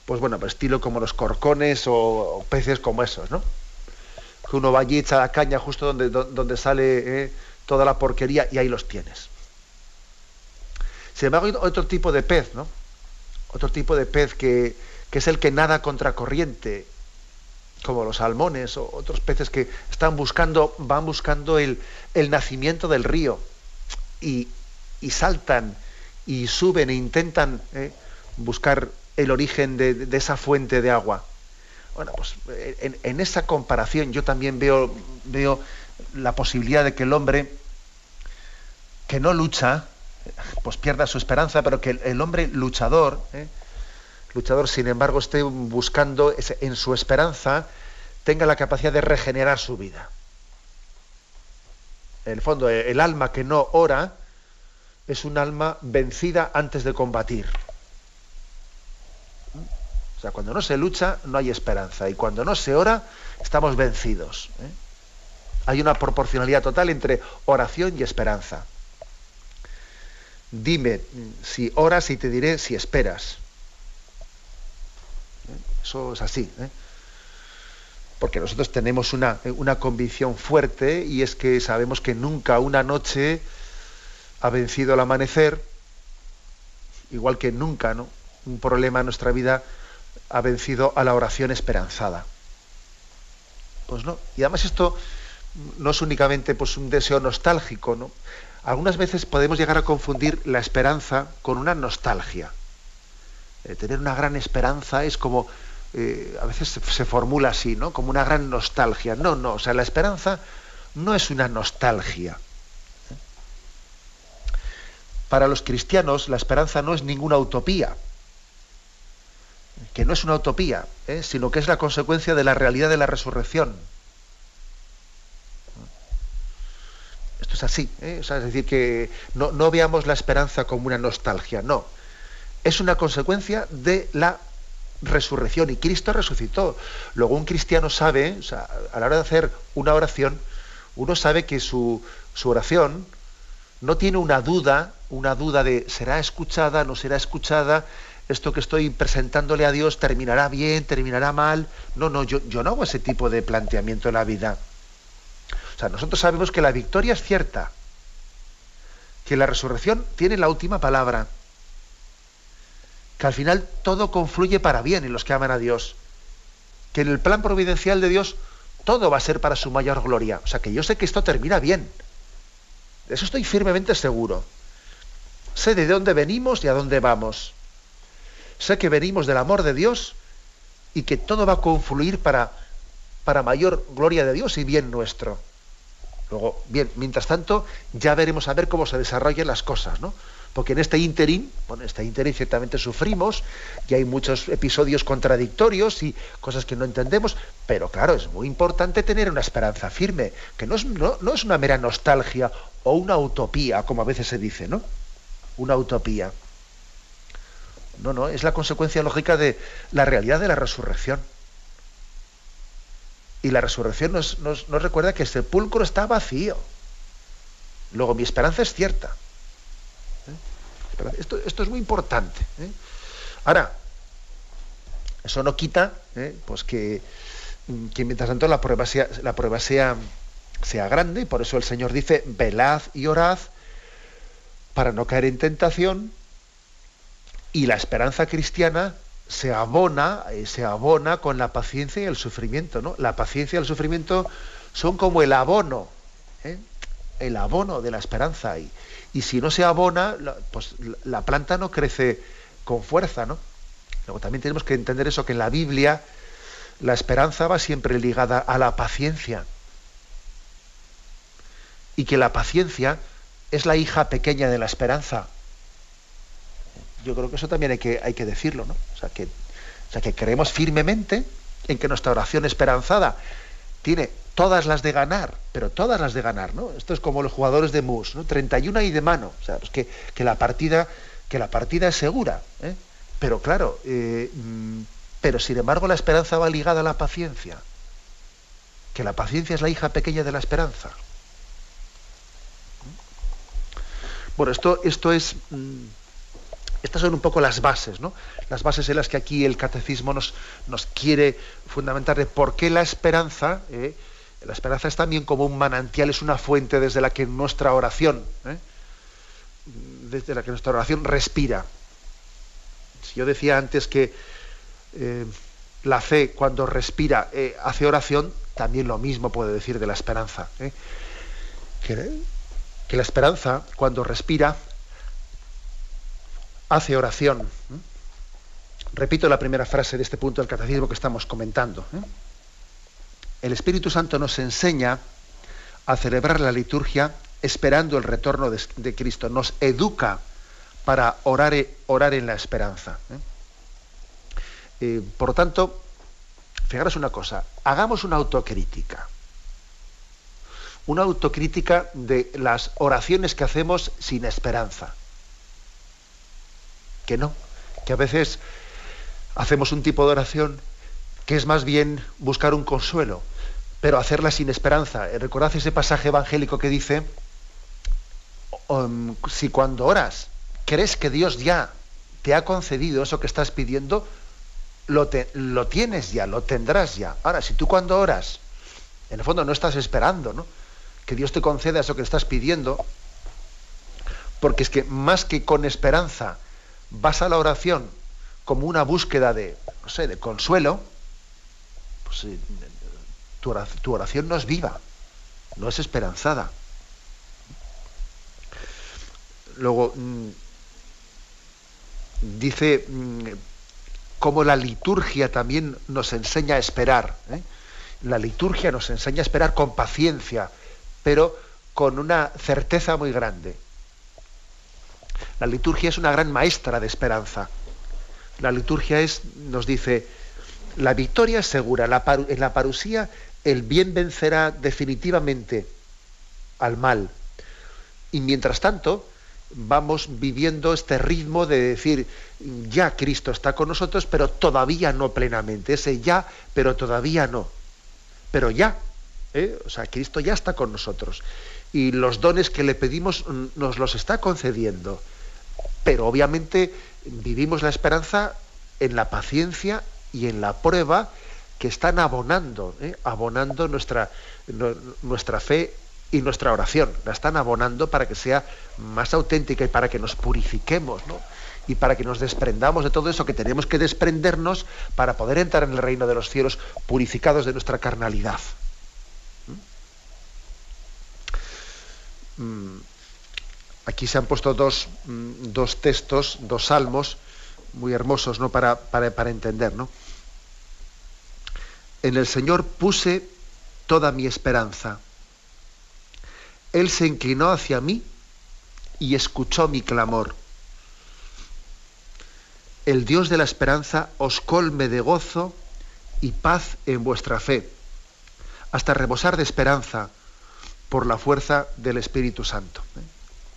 pues bueno, pues estilo como los corcones o, peces como esos, ¿no? Que uno va allí, echa la caña justo donde, donde sale eh, toda la porquería y ahí los tienes. Sin embargo, hay otro tipo de pez, ¿no? Otro tipo de pez que, que es el que nada contracorriente, como los salmones o otros peces que están buscando, van buscando el, el nacimiento del río y, y, saltan y suben e intentan eh, buscar el origen de, esa fuente de agua. Bueno, pues en, esa comparación yo también veo, veo la posibilidad de que el hombre que no lucha, pues pierda su esperanza, pero que el, hombre luchador, ¿eh? luchador, sin embargo, esté buscando en su esperanza, tenga la capacidad de regenerar su vida. En el fondo, el alma que no ora es un alma vencida antes de combatir. O sea, cuando no se lucha no hay esperanza y cuando no se ora estamos vencidos. ¿eh? Hay una proporcionalidad total entre oración y esperanza. Dime si oras y te diré si esperas. ¿Eh? Eso es así. ¿eh? Porque nosotros tenemos una, una convicción fuerte y es que sabemos que nunca una noche ha vencido el amanecer, igual que nunca, ¿no? Un problema en nuestra vida ha vencido a la oración esperanzada. Pues no. Y además esto no es únicamente pues, un deseo nostálgico, ¿no? Algunas veces podemos llegar a confundir la esperanza con una nostalgia. Eh, tener una gran esperanza es como, eh, a veces se, formula así, ¿no? Como una gran nostalgia. No, no, o sea, la esperanza no es una nostalgia. Para los cristianos la esperanza no es ninguna utopía que no es una utopía, ¿eh? sino que es la consecuencia de la realidad de la resurrección. Esto es así, ¿eh? es decir, que no, no, veamos la esperanza como una nostalgia, no. Es una consecuencia de la resurrección y Cristo resucitó. Luego un cristiano sabe, a la hora de hacer una oración, uno sabe que su, su oración no tiene una duda, una duda de será escuchada, no será escuchada, esto que estoy presentándole a Dios terminará bien, terminará mal. No, no, yo, yo no hago ese tipo de planteamiento en la vida. O sea, nosotros sabemos que la victoria es cierta, que la resurrección tiene la última palabra, que al final todo confluye para bien en los que aman a Dios, que en el plan providencial de Dios todo va a ser para su mayor gloria. O sea, que yo sé que esto termina bien. De eso estoy firmemente seguro. Sé de dónde venimos y a dónde vamos. Sé que venimos del amor de Dios y que todo va a confluir para, para mayor gloria de Dios y bien nuestro. Luego, bien, mientras tanto, ya veremos a ver cómo se desarrollan las cosas, ¿no? Porque en este interín, bueno, en este interín ciertamente sufrimos y hay muchos episodios contradictorios y cosas que no entendemos, pero claro, es muy importante tener una esperanza firme, que no es, no, no es una mera nostalgia o una utopía, como a veces se dice, ¿no? Una utopía. No, no, es la consecuencia lógica de la realidad de la resurrección. Y la resurrección nos, recuerda que el sepulcro está vacío. Luego, mi esperanza es cierta. ¿Eh? Esto, es muy importante. ¿eh? Ahora, eso no quita ¿eh? pues que, que, mientras tanto la prueba, sea, la prueba sea, sea grande, por eso el Señor dice, velad y orad para no caer en tentación, y la esperanza cristiana se abona, eh, se abona con la paciencia y el sufrimiento, ¿no? La paciencia y el sufrimiento son como el abono, ¿eh? el abono de la esperanza. Y, y si no se abona, pues la planta no crece con fuerza, ¿no? Luego también tenemos que entender eso, que en la Biblia la esperanza va siempre ligada a la paciencia. Y que la paciencia es la hija pequeña de la esperanza. Yo creo que eso también hay que, hay que decirlo, ¿no? O sea, que, o sea, que creemos firmemente en que nuestra oración esperanzada tiene todas las de ganar, pero todas las de ganar, ¿no? Esto es como los jugadores de mus, ¿no? 31 y de mano, o sea, es que, que, la partida, que la partida es segura, ¿eh? pero claro, eh, mm, pero sin embargo la esperanza va ligada a la paciencia, que la paciencia es la hija pequeña de la esperanza. Bueno, esto, esto es, mm, estas son un poco las bases, ¿no? Las bases en las que aquí el catecismo nos, nos quiere fundamentar de por qué la esperanza, eh, la esperanza es también como un manantial, es una fuente desde la que nuestra oración, ¿eh? desde la que nuestra oración respira. Si yo decía antes que eh, la fe cuando respira hace oración, también lo mismo puede decir de la esperanza. Que, que la esperanza cuando respira hace oración. Repito la primera frase de este punto del catecismo que estamos comentando. El Espíritu Santo nos enseña a celebrar la liturgia esperando el retorno de, Cristo. Nos educa para orar, orar en la esperanza. ¿eh? Por tanto, fijaros una cosa, hagamos una autocrítica. Una autocrítica de las oraciones que hacemos sin esperanza que no, que a veces hacemos un tipo de oración que es más bien buscar un consuelo, pero hacerla sin esperanza. Eh, recordad ese pasaje evangélico que dice, si cuando oras crees que Dios ya te ha concedido eso que estás pidiendo, lo, lo tienes ya, lo tendrás ya. Ahora, si tú cuando oras, en el fondo no estás esperando, ¿no? Que Dios te conceda eso que estás pidiendo, porque es que más que con esperanza vas a la oración como una búsqueda de, no sé, de consuelo, pues eh, tu oración, no es viva, no es esperanzada. Luego, mm, dice mm, cómo la liturgia también nos enseña a esperar. ¿eh? La liturgia nos enseña a esperar con paciencia, pero con una certeza muy grande. La liturgia es una gran maestra de esperanza. La liturgia es, nos dice, la victoria es segura. en la parusía el bien vencerá definitivamente al mal. Y mientras tanto, vamos viviendo este ritmo de decir, ya Cristo está con nosotros, pero todavía no plenamente. Ese ya, pero todavía no. Pero ya. ¿eh? O sea, Cristo ya está con nosotros. Y los dones que le pedimos nos los está concediendo pero obviamente vivimos la esperanza en la paciencia y en la prueba que están abonando, ¿eh? abonando nuestra, nuestra fe y nuestra oración. La están abonando para que sea más auténtica y para que nos purifiquemos, ¿no? Y para que nos desprendamos de todo eso que tenemos que desprendernos para poder entrar en el reino de los cielos purificados de nuestra carnalidad. ¿Mm? Mm. Aquí se han puesto mm, dos, textos, dos salmos, muy hermosos ¿no? para, para, entender. ¿no? En el Señor puse toda mi esperanza. Él se inclinó hacia mí y escuchó mi clamor. El Dios de la esperanza os colme de gozo y paz en vuestra fe, hasta rebosar de esperanza por la fuerza del Espíritu Santo. ¿eh?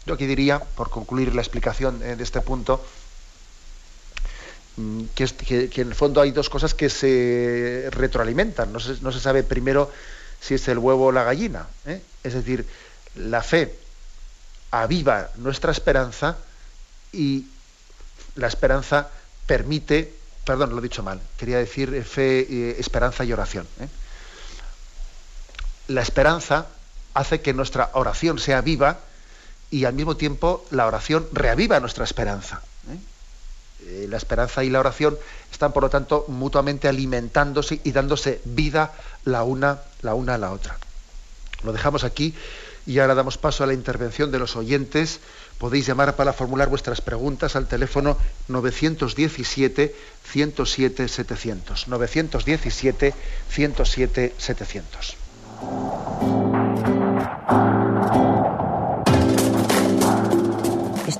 Yo aquí diría, por concluir la explicación eh, de este punto, mm, que, en el fondo hay dos cosas que se retroalimentan. No se, sabe primero si es el huevo o la gallina. ¿eh? Es decir, la fe aviva nuestra esperanza y la esperanza permite, perdón, lo he dicho mal, quería decir fe, esperanza y oración. La esperanza hace que nuestra oración sea viva y al mismo tiempo la oración reaviva nuestra esperanza. ¿eh? Eh, la esperanza y la oración están, por lo tanto, mutuamente alimentándose y dándose vida la una, la una a la otra. Lo dejamos aquí y ahora damos paso a la intervención de los oyentes. Podéis llamar para formular vuestras preguntas al teléfono 917 107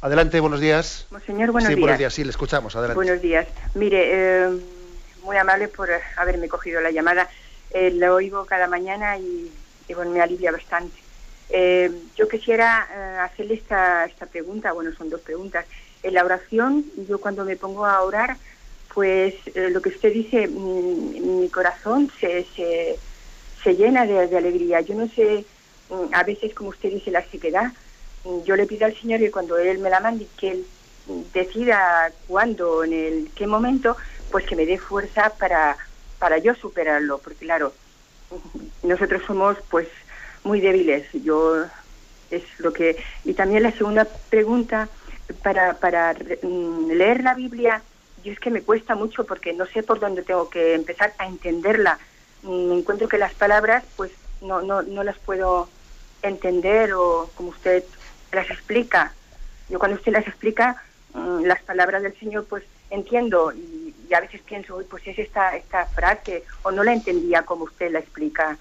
Adelante, buenos días. Monseñor, buenos sí, días. buenos días, sí, le escuchamos, adelante. Buenos días. Mire, eh, muy amable por eh, haberme cogido la llamada. Eh, lo oigo cada mañana y, y, bueno, me alivia bastante. Eh, yo quisiera hacerle esta, esta pregunta, bueno, son dos preguntas. En la oración, yo cuando me pongo a orar, pues lo que usted dice, mi, mi corazón se, se, se llena de, de alegría. Yo no sé, mm, a veces, como usted dice, la sequedad, mm, yo le pido al Señor que cuando Él me la mande, que Él mm, decida cuándo, en el qué momento, pues que me dé fuerza para, para yo superarlo, porque claro, nosotros somos pues muy débiles. Yo es lo que y también la segunda pregunta para para mm, leer la Biblia, yo es que me cuesta mucho porque no sé por dónde tengo que empezar a entenderla. Mm, Me encuentro que las palabras pues no no no las puedo entender o como usted las explica. Yo cuando usted las explica mm, las palabras del Señor pues entiendo y, a veces pienso, "Uy, pues es esta esta frase o no la entendía como usted la explica.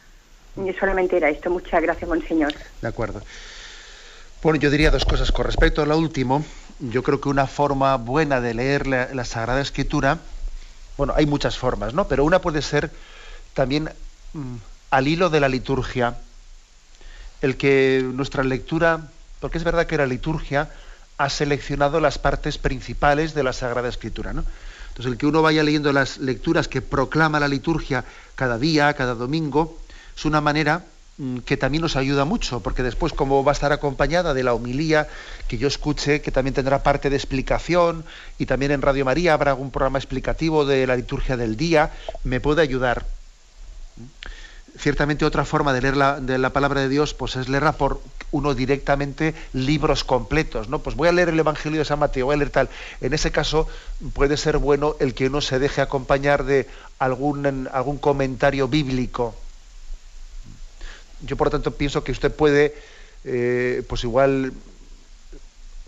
Y solamente era esto. Muchas gracias, Monseñor. De acuerdo. Bueno, yo diría dos cosas. Con respecto a lo último, yo creo que una forma buena de leer la, la Sagrada Escritura, bueno, hay muchas formas, ¿no? Pero una puede ser también mm, al hilo de la liturgia, el que nuestra lectura, porque es verdad que la liturgia ha seleccionado las partes principales de la Sagrada Escritura, ¿no? Entonces, el que uno vaya leyendo las lecturas que proclama la liturgia cada día, cada domingo, es una manera mm, que también nos ayuda mucho, porque después como va a estar acompañada de la homilía que yo escuche, que también tendrá parte de explicación, y también en Radio María habrá algún programa explicativo de la liturgia del día, me puede ayudar. Ciertamente otra forma de leer la, de la palabra de Dios pues es leerla por uno directamente libros completos, ¿no? Pues voy a leer el Evangelio de San Mateo, voy a leer tal. En ese caso puede ser bueno el que uno se deje acompañar de algún, algún comentario bíblico, yo por lo tanto pienso que usted puede eh, pues igual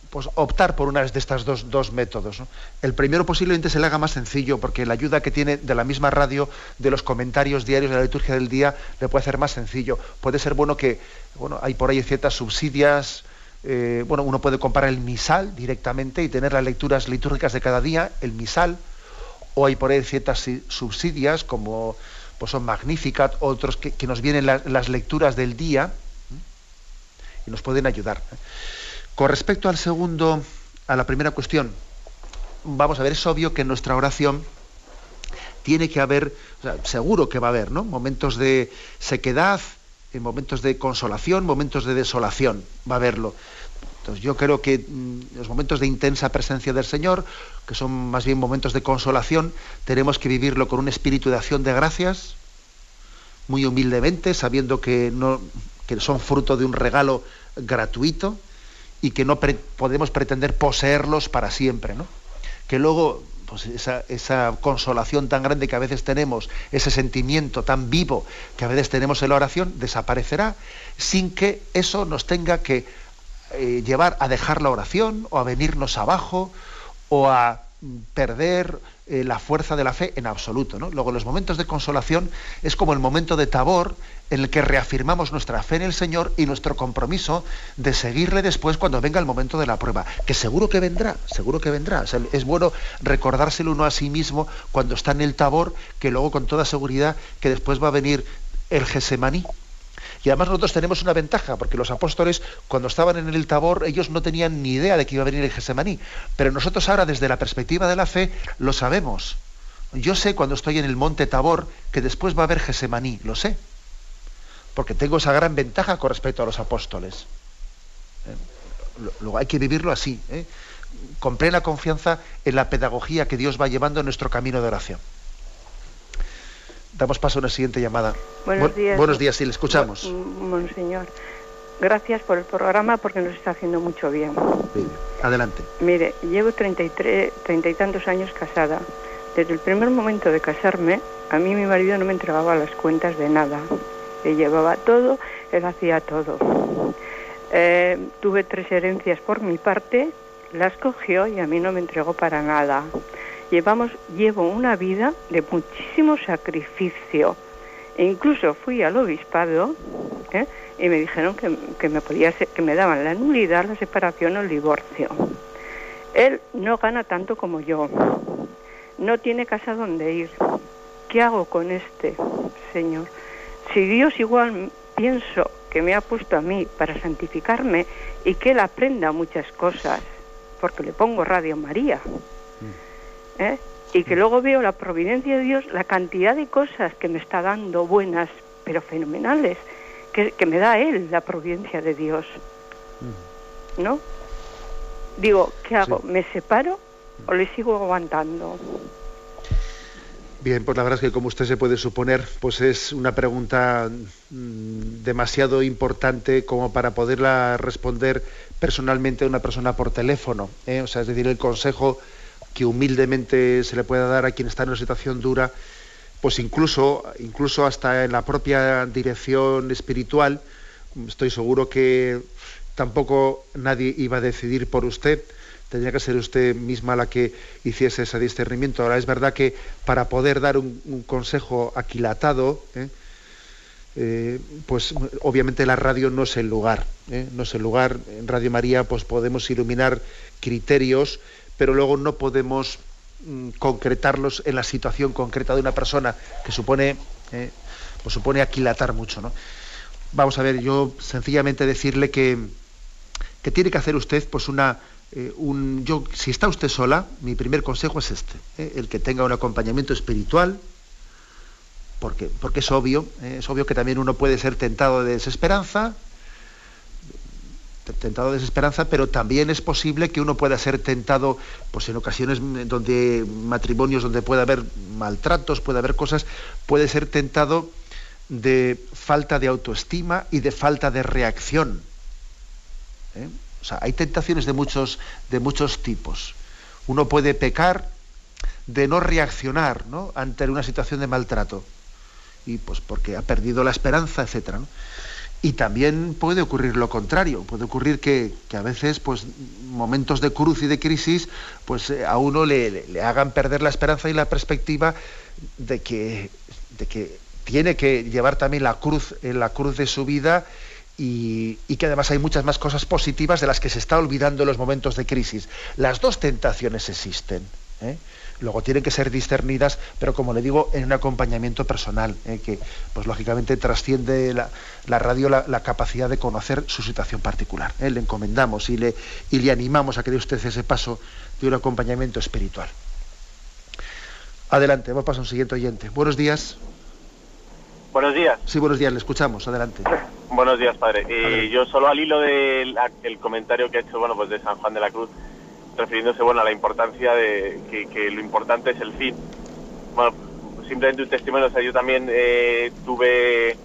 pues optar por una de estas dos, dos métodos. El primero posiblemente se le haga más sencillo porque la ayuda que tiene de la misma radio, de los comentarios diarios de la liturgia del día, le puede hacer más sencillo. Puede ser bueno que, bueno, hay por ahí ciertas subsidias, eh, bueno, uno puede comparar el misal directamente y tener las lecturas litúrgicas de cada día, el misal, o hay por ahí ciertas si- subsidias como pues son Magnificat, otros que, nos vienen la- las lecturas del día y nos pueden ayudar. Con respecto al segundo, a la primera cuestión, vamos a ver, es obvio que en nuestra oración tiene que haber, seguro que va a haber, ¿no? Momentos de sequedad, momentos de consolación, momentos de desolación, va a haberlo. Entonces yo creo que mm, los momentos de intensa presencia del Señor, que son más bien momentos de consolación, tenemos que vivirlo con un espíritu de acción de gracias, muy humildemente, sabiendo que son fruto de un regalo gratuito y que no podemos pretender poseerlos para siempre, ¿no? Que luego pues esa, esa consolación tan grande que a veces tenemos, ese sentimiento tan vivo que a veces tenemos en la oración, desaparecerá sin que eso nos tenga que eh, llevar a dejar la oración o a venirnos abajo o a perder eh, la fuerza de la fe en absoluto. ¿no? Luego, los momentos de consolación es como el momento de tabor en el que reafirmamos nuestra fe en el Señor y nuestro compromiso de seguirle después cuando venga el momento de la prueba, que seguro que vendrá, seguro que vendrá. es bueno recordárselo uno a sí mismo cuando está en el tabor, que luego con toda seguridad que después va a venir el Gesemaní. Y además nosotros tenemos una ventaja, porque los apóstoles, cuando estaban en el Tabor, ellos no tenían ni idea de que iba a venir el Gesemaní. Pero nosotros ahora, desde la perspectiva de la fe, lo sabemos. Yo sé cuando estoy en el monte Tabor que después va a haber Gesemaní, lo sé porque tengo esa gran ventaja con respecto a los apóstoles. Eh, luego hay que vivirlo así, ¿eh? con plena confianza en la pedagogía que Dios va llevando en nuestro camino de oración. Damos paso a una siguiente llamada. Buenos días. Buenos días, sí, le escuchamos. Monseñor, gracias por el programa porque nos está haciendo mucho bien. adelante. Mire, llevo 33, treinta y tantos años casada. Desde el primer momento de casarme, a mí mi marido no me entregaba las cuentas de nada él llevaba todo, él hacía todo. Eh, tuve tres herencias por mi parte, las cogió y a mí no me entregó para nada. Llevamos, llevo una vida de muchísimo sacrificio. E incluso fui al obispado ¿eh? y me dijeron que, me podía que me daban la nulidad, la separación o el divorcio. Él no gana tanto como yo. No tiene casa donde ir. ¿Qué hago con este señor? Si Dios igual pienso que me ha puesto a mí para santificarme y que Él aprenda muchas cosas, porque le pongo Radio María, mm. ¿eh? y que luego veo la providencia de Dios, la cantidad de cosas que me está dando buenas, pero fenomenales, que, me da Él, la providencia de Dios. Mm. ¿No? Digo, ¿qué hago? ¿Me separo o le sigo aguantando? Bien, pues la verdad es que como usted se puede suponer, pues es una pregunta mm, demasiado importante como para poderla responder personalmente a una persona por teléfono. ¿eh? O sea, es decir, el consejo que humildemente se le pueda dar a quien está en una situación dura, pues incluso, incluso hasta en la propia dirección espiritual, estoy seguro que tampoco nadie iba a decidir por usted tendría que ser usted misma la que hiciese ese discernimiento. Ahora es verdad que para poder dar un, consejo aquilatado, ¿eh? Eh, pues obviamente la radio no es el lugar, ¿eh? no es el lugar. En Radio María pues podemos iluminar criterios, pero luego no podemos mm, concretarlos en la situación concreta de una persona que supone, pues supone aquilatar mucho, ¿no? Vamos a ver, yo sencillamente decirle que, que tiene que hacer usted pues una eh, yo, si está usted sola, mi primer consejo es este, eh, el que tenga un acompañamiento espiritual, porque, porque es obvio, eh, es obvio que también uno puede ser tentado de desesperanza, tentado de desesperanza, pero también es posible que uno pueda ser tentado, pues en ocasiones donde matrimonios donde puede haber maltratos, puede haber cosas, puede ser tentado de falta de autoestima y de falta de reacción. O sea, hay tentaciones de muchos, de muchos tipos. Uno puede pecar de no reaccionar ante una situación de maltrato. Y pues porque ha perdido la esperanza, etc. Y también puede ocurrir lo contrario, puede ocurrir que, a veces pues, momentos de cruz y de crisis pues, eh, a uno le, le, hagan perder la esperanza y la perspectiva de que, de que tiene que llevar también la cruz en la cruz de su vida y, que además hay muchas más cosas positivas de las que se está olvidando en los momentos de crisis. Las dos tentaciones existen. ¿eh? Luego tienen que ser discernidas, pero como le digo, en un acompañamiento personal, ¿eh? que pues lógicamente trasciende la, radio la, capacidad de conocer su situación particular. ¿eh? Le encomendamos y le, y le animamos a que dé usted ese paso de un acompañamiento espiritual. Adelante, vamos a pasar a un siguiente oyente. Buenos días. Buenos días. Sí, buenos días, le escuchamos, adelante. Buenos días, padre. Y yo solo al hilo del comentario que ha hecho, bueno, pues de San Juan de la Cruz, refiriéndose, bueno, a la importancia de que, lo importante es el fin. Bueno, simplemente un testimonio, o sea, yo también eh, tuve,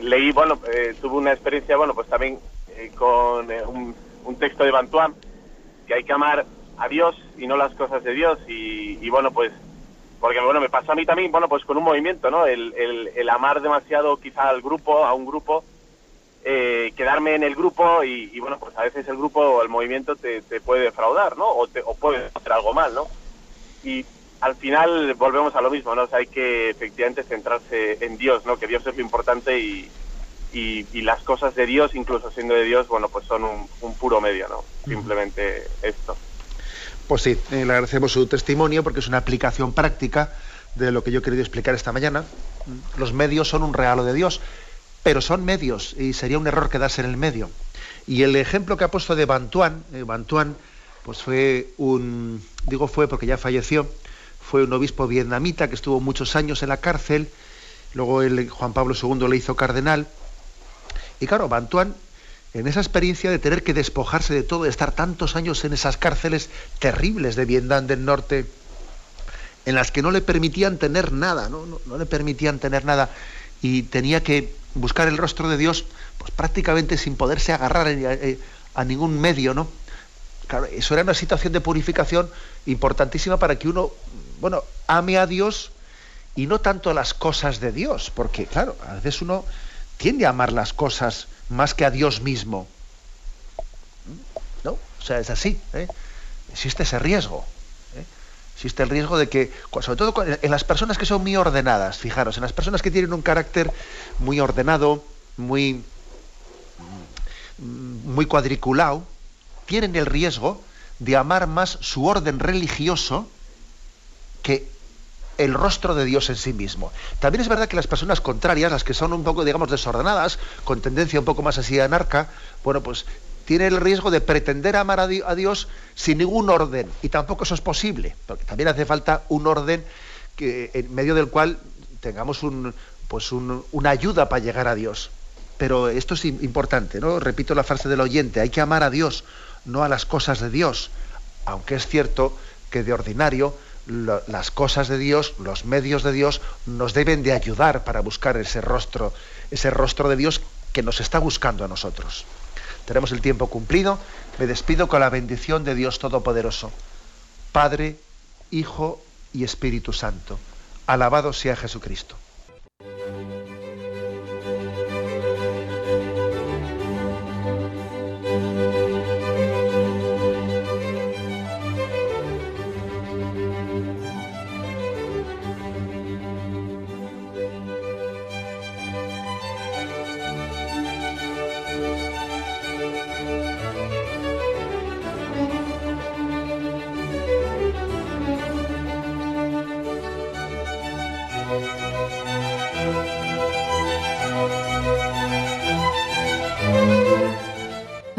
leí, bueno, eh, tuve una experiencia, bueno, pues también eh, con un, un, texto de Bantuán, que hay que amar a Dios y no las cosas de Dios, y, y bueno, pues porque bueno, me pasó a mí también, bueno, pues con un movimiento, ¿no? El, el, amar demasiado quizá al grupo, a un grupo, eh, quedarme en el grupo y, y, bueno, pues a veces el grupo o el movimiento te, te puede defraudar, ¿no? O, te, o puede hacer algo mal, ¿no? y al final volvemos a lo mismo, ¿no? hay que efectivamente centrarse en Dios, ¿no? Que Dios es lo importante y, y, las cosas de Dios, incluso siendo de Dios, bueno, pues son un, puro medio, ¿no? Simplemente esto. Pues sí, eh, le agradecemos su testimonio porque es una aplicación práctica de lo que yo he querido explicar esta mañana. Los medios son un regalo de Dios, pero son medios y sería un error quedarse en el medio. Y el ejemplo que ha puesto de Bantuán, eh, Bantuán, pues fue un, digo fue porque ya falleció, fue un obispo vietnamita que estuvo muchos años en la cárcel, luego el, Juan Pablo II le hizo cardenal, y claro, Bantuán, en esa experiencia de tener que despojarse de todo, de estar tantos años en esas cárceles terribles de Vietnam del Norte, en las que no le permitían tener nada, no, no, le permitían tener nada, y tenía que buscar el rostro de Dios, pues prácticamente sin poderse agarrar a, a ningún medio, ¿no? Claro, eso era una situación de purificación importantísima para que uno bueno, ame a Dios y no tanto las cosas de Dios, porque claro, a veces uno tiende a amar las cosas más que a Dios mismo. ¿No? O sea, es así. ¿eh? Existe ese riesgo. ¿eh? Existe el riesgo de que, sobre todo en las personas que son muy ordenadas, fijaros, en las personas que tienen un carácter muy ordenado, muy, muy cuadriculado, tienen el riesgo de amar más su orden religioso que el rostro de Dios en sí mismo. También es verdad que las personas contrarias, las que son un poco, digamos, desordenadas, con tendencia un poco más así anarca, bueno, pues tienen el riesgo de pretender amar a Dios sin ningún orden. Y tampoco eso es posible, porque también hace falta un orden que, en medio del cual tengamos un, pues una ayuda para llegar a Dios. Pero esto es importante, ¿no? Repito la frase del oyente, hay que amar a Dios, no a las cosas de Dios. Aunque es cierto que de ordinario las cosas de Dios, los medios de Dios, nos deben de ayudar para buscar ese rostro, ese rostro de Dios que nos está buscando a nosotros. Tenemos el tiempo cumplido. Me despido con la bendición de Dios Todopoderoso. Padre, Hijo y Espíritu Santo. Alabado sea Jesucristo.